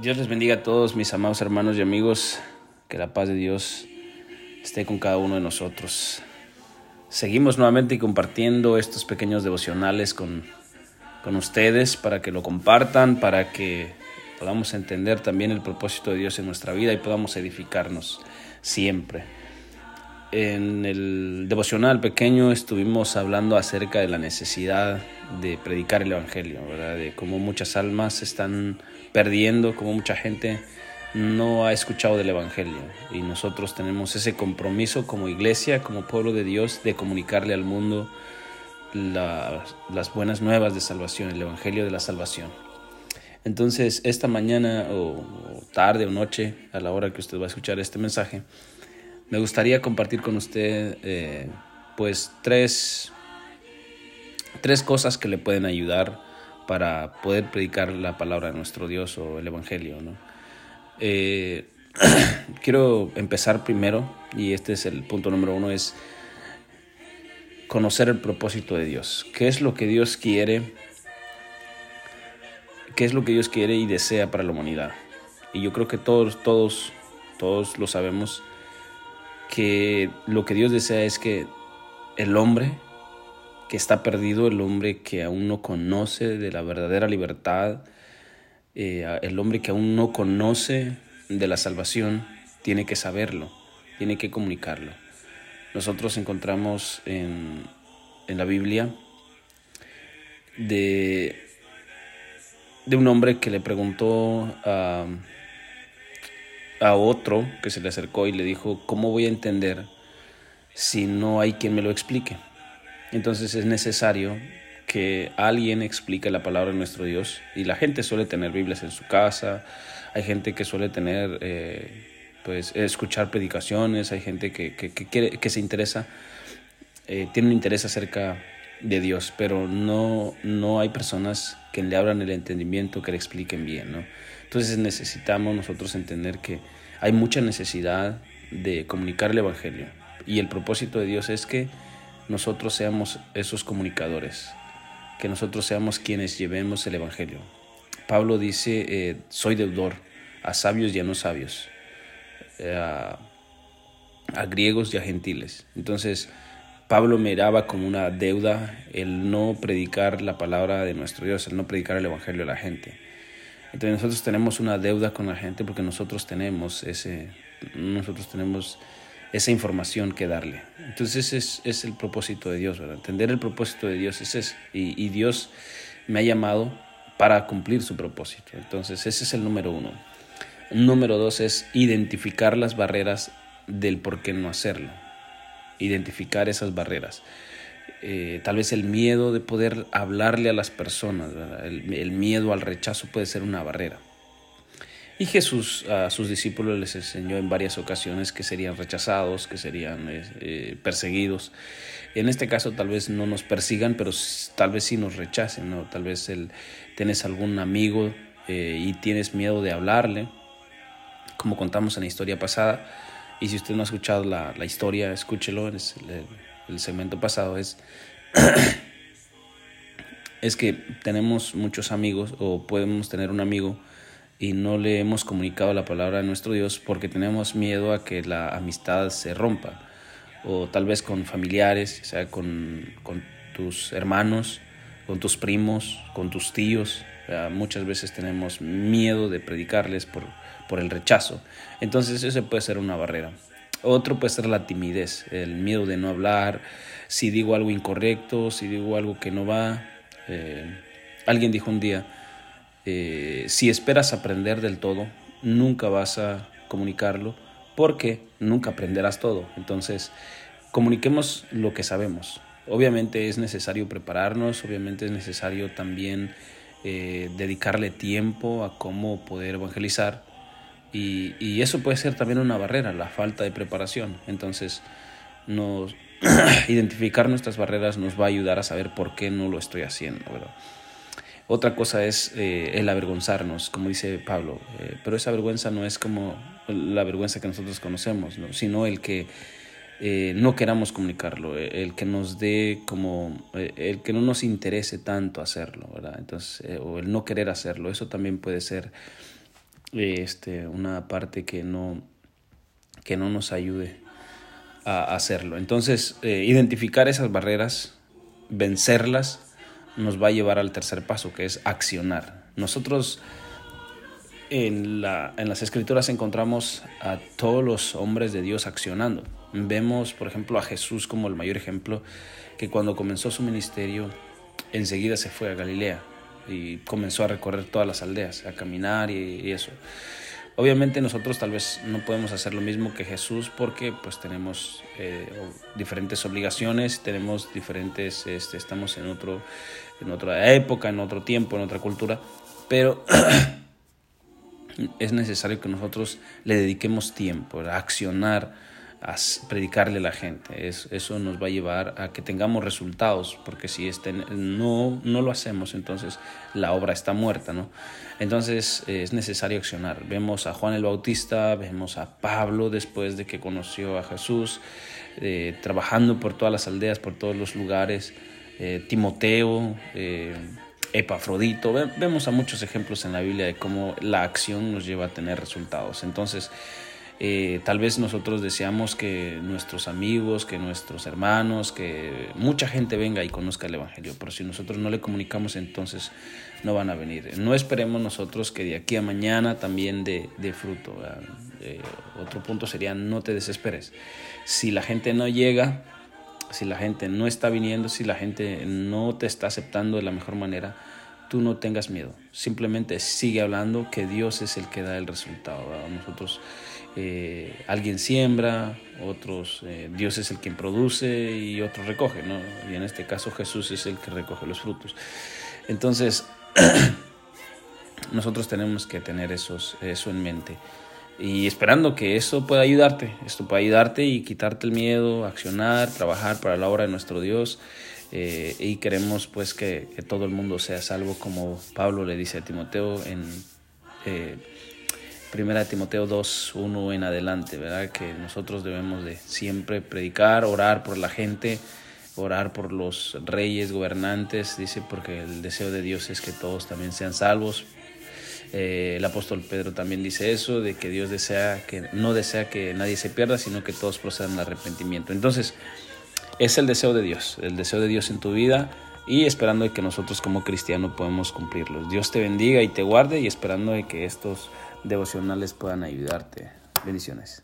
Dios les bendiga a todos mis amados hermanos y amigos. Que la paz de Dios esté con cada uno de nosotros. Seguimos nuevamente compartiendo estos pequeños devocionales con, con ustedes para que lo compartan, para que podamos entender también el propósito de Dios en nuestra vida y podamos edificarnos siempre. En el devocional pequeño estuvimos hablando acerca de la necesidad de predicar el Evangelio, ¿verdad? de cómo muchas almas están perdiendo, cómo mucha gente no ha escuchado del Evangelio. Y nosotros tenemos ese compromiso como iglesia, como pueblo de Dios, de comunicarle al mundo las buenas nuevas de salvación, el Evangelio de la salvación. Entonces, esta mañana o, tarde o noche, a la hora que usted va a escuchar este mensaje, me gustaría compartir con usted eh, pues tres, tres cosas que le pueden ayudar para poder predicar la palabra de nuestro Dios o el Evangelio. Eh, quiero empezar primero, y este es el punto número uno, es conocer el propósito de Dios. ¿Qué es lo que Dios quiere? ¿Qué es lo que Dios quiere y desea para la humanidad? Y yo creo que todos, todos, todos lo sabemos que lo que Dios desea es que el hombre que está perdido, el hombre que aún no conoce de la verdadera libertad, eh, el hombre que aún no conoce de la salvación, tiene que saberlo, tiene que comunicarlo. Nosotros encontramos en, la Biblia de, un hombre que le preguntó a otro que se le acercó y le dijo, ¿cómo voy a entender si no hay quien me lo explique? Entonces es necesario que alguien explique la palabra de nuestro Dios y la gente suele tener Biblias en su casa, hay gente que suele tener, eh, pues, escuchar predicaciones, hay gente que, que, quiere, que se interesa, eh, tiene un interés acerca de Dios, pero no, no hay personas que le abran el entendimiento, que le expliquen bien, ¿no? Entonces necesitamos nosotros entender que hay mucha necesidad de comunicar el Evangelio y el propósito de Dios es que nosotros seamos esos comunicadores, que nosotros seamos quienes llevemos el Evangelio. Pablo dice, eh, soy deudor a sabios y a no sabios, eh, a, a griegos y a gentiles. Entonces, Pablo miraba como una deuda el no predicar la palabra de nuestro Dios, el no predicar el Evangelio a la gente. Entonces nosotros tenemos una deuda con la gente porque nosotros tenemos ese, nosotros tenemos esa información que darle. Entonces es, es el propósito de Dios, ¿verdad? Entender el propósito de Dios es ese. Y, y Dios me ha llamado para cumplir su propósito. Entonces ese es el número uno. Número dos es identificar las barreras del por qué no hacerlo. Identificar esas barreras. Eh, tal vez el miedo de poder hablarle a las personas, el, miedo al rechazo puede ser una barrera. Y Jesús a sus discípulos les enseñó en varias ocasiones que serían rechazados, que serían eh, eh, perseguidos. En este caso tal vez no nos persigan, pero tal vez sí nos rechacen, ¿no? Tal vez el, tienes algún amigo y tienes miedo de hablarle, como contamos en la historia pasada. Y si usted no ha escuchado la, la historia, escúchelo, es el, el segmento pasado es, es que tenemos muchos amigos o podemos tener un amigo y no le hemos comunicado la palabra de nuestro Dios porque tenemos miedo a que la amistad se rompa o tal vez con familiares, o sea, con, con tus hermanos, con tus primos, con tus tíos. muchas veces tenemos miedo de predicarles por, por el rechazo. Entonces eso puede ser una barrera. Otro puede ser la timidez, el miedo de no hablar, si digo algo incorrecto, si digo algo que no va. Eh, alguien dijo un día, eh, si esperas aprender del todo, nunca vas a comunicarlo porque nunca aprenderás todo. Entonces, comuniquemos lo que sabemos. Obviamente es necesario prepararnos, obviamente es necesario también eh, dedicarle tiempo a cómo poder evangelizar, y, eso puede ser también una barrera, la falta de preparación. Entonces, nos, identificar nuestras barreras nos va a ayudar a saber por qué no lo estoy haciendo. Otra cosa es eh, el avergonzarnos, como dice Pablo, eh, pero esa vergüenza no es como la vergüenza que nosotros conocemos, sino el que eh, no queramos comunicarlo, el que nos dé como, el que no nos interese tanto hacerlo, ¿verdad? Entonces, o el no querer hacerlo, eso también puede ser este, una parte que no, que no nos ayude a hacerlo. Entonces, eh, identificar esas barreras, vencerlas, nos va a llevar al tercer paso, que es accionar. Nosotros en, la, en las escrituras encontramos a todos los hombres de Dios accionando. Vemos, por ejemplo, a Jesús como el mayor ejemplo, que cuando comenzó su ministerio, enseguida se fue a Galilea y comenzó a recorrer todas las aldeas, a caminar y, eso. Obviamente nosotros tal vez no podemos hacer lo mismo que Jesús porque pues tenemos eh, diferentes obligaciones, tenemos diferentes, este, estamos en, otro, en otra época, en otro tiempo, en otra cultura, pero es necesario que nosotros le dediquemos tiempo a accionar, a predicarle a la gente. eso nos va a llevar a que tengamos resultados, porque si este, no, no lo hacemos, entonces la obra está muerta. ¿no? Entonces es necesario accionar. Vemos a Juan el Bautista, vemos a Pablo después de que conoció a Jesús, eh, trabajando por todas las aldeas, por todos los lugares. Eh, Timoteo, eh, Epafrodito. Vemos a muchos ejemplos en la Biblia de cómo la acción nos lleva a tener resultados. Entonces, eh, tal vez nosotros deseamos que nuestros amigos, que nuestros hermanos, que mucha gente venga y conozca el Evangelio, pero si nosotros no le comunicamos, entonces no van a venir. No esperemos nosotros que de aquí a mañana también de, fruto. Eh, otro punto sería no te desesperes. Si la gente no llega, si la gente no está viniendo, si la gente no te está aceptando de la mejor manera, tú no tengas miedo. Simplemente sigue hablando que Dios es el que da el resultado. Nosotros, eh, alguien siembra, otros, eh, Dios es el quien produce y otro recoge, ¿no? Y en este caso Jesús es el que recoge los frutos. Entonces, nosotros tenemos que tener eso en mente y esperando que eso pueda ayudarte, esto pueda ayudarte y quitarte el miedo, accionar, trabajar para la obra de nuestro Dios. Eh, y queremos pues que, todo el mundo sea salvo como Pablo le dice a Timoteo en primera Timoteo 2, 1 en adelante, ¿verdad? Que nosotros debemos de siempre predicar, orar por la gente, orar por los reyes, gobernantes, dice, porque el deseo de Dios es que todos también sean salvos, eh, el apóstol Pedro también dice eso, de que Dios desea que, no desea que nadie se pierda, sino que todos procedan al arrepentimiento. Entonces, es el deseo de Dios, el deseo de Dios en tu vida y esperando que nosotros como cristianos podamos cumplirlos. Dios te bendiga y te guarde y esperando de que estos devocionales puedan ayudarte. Bendiciones.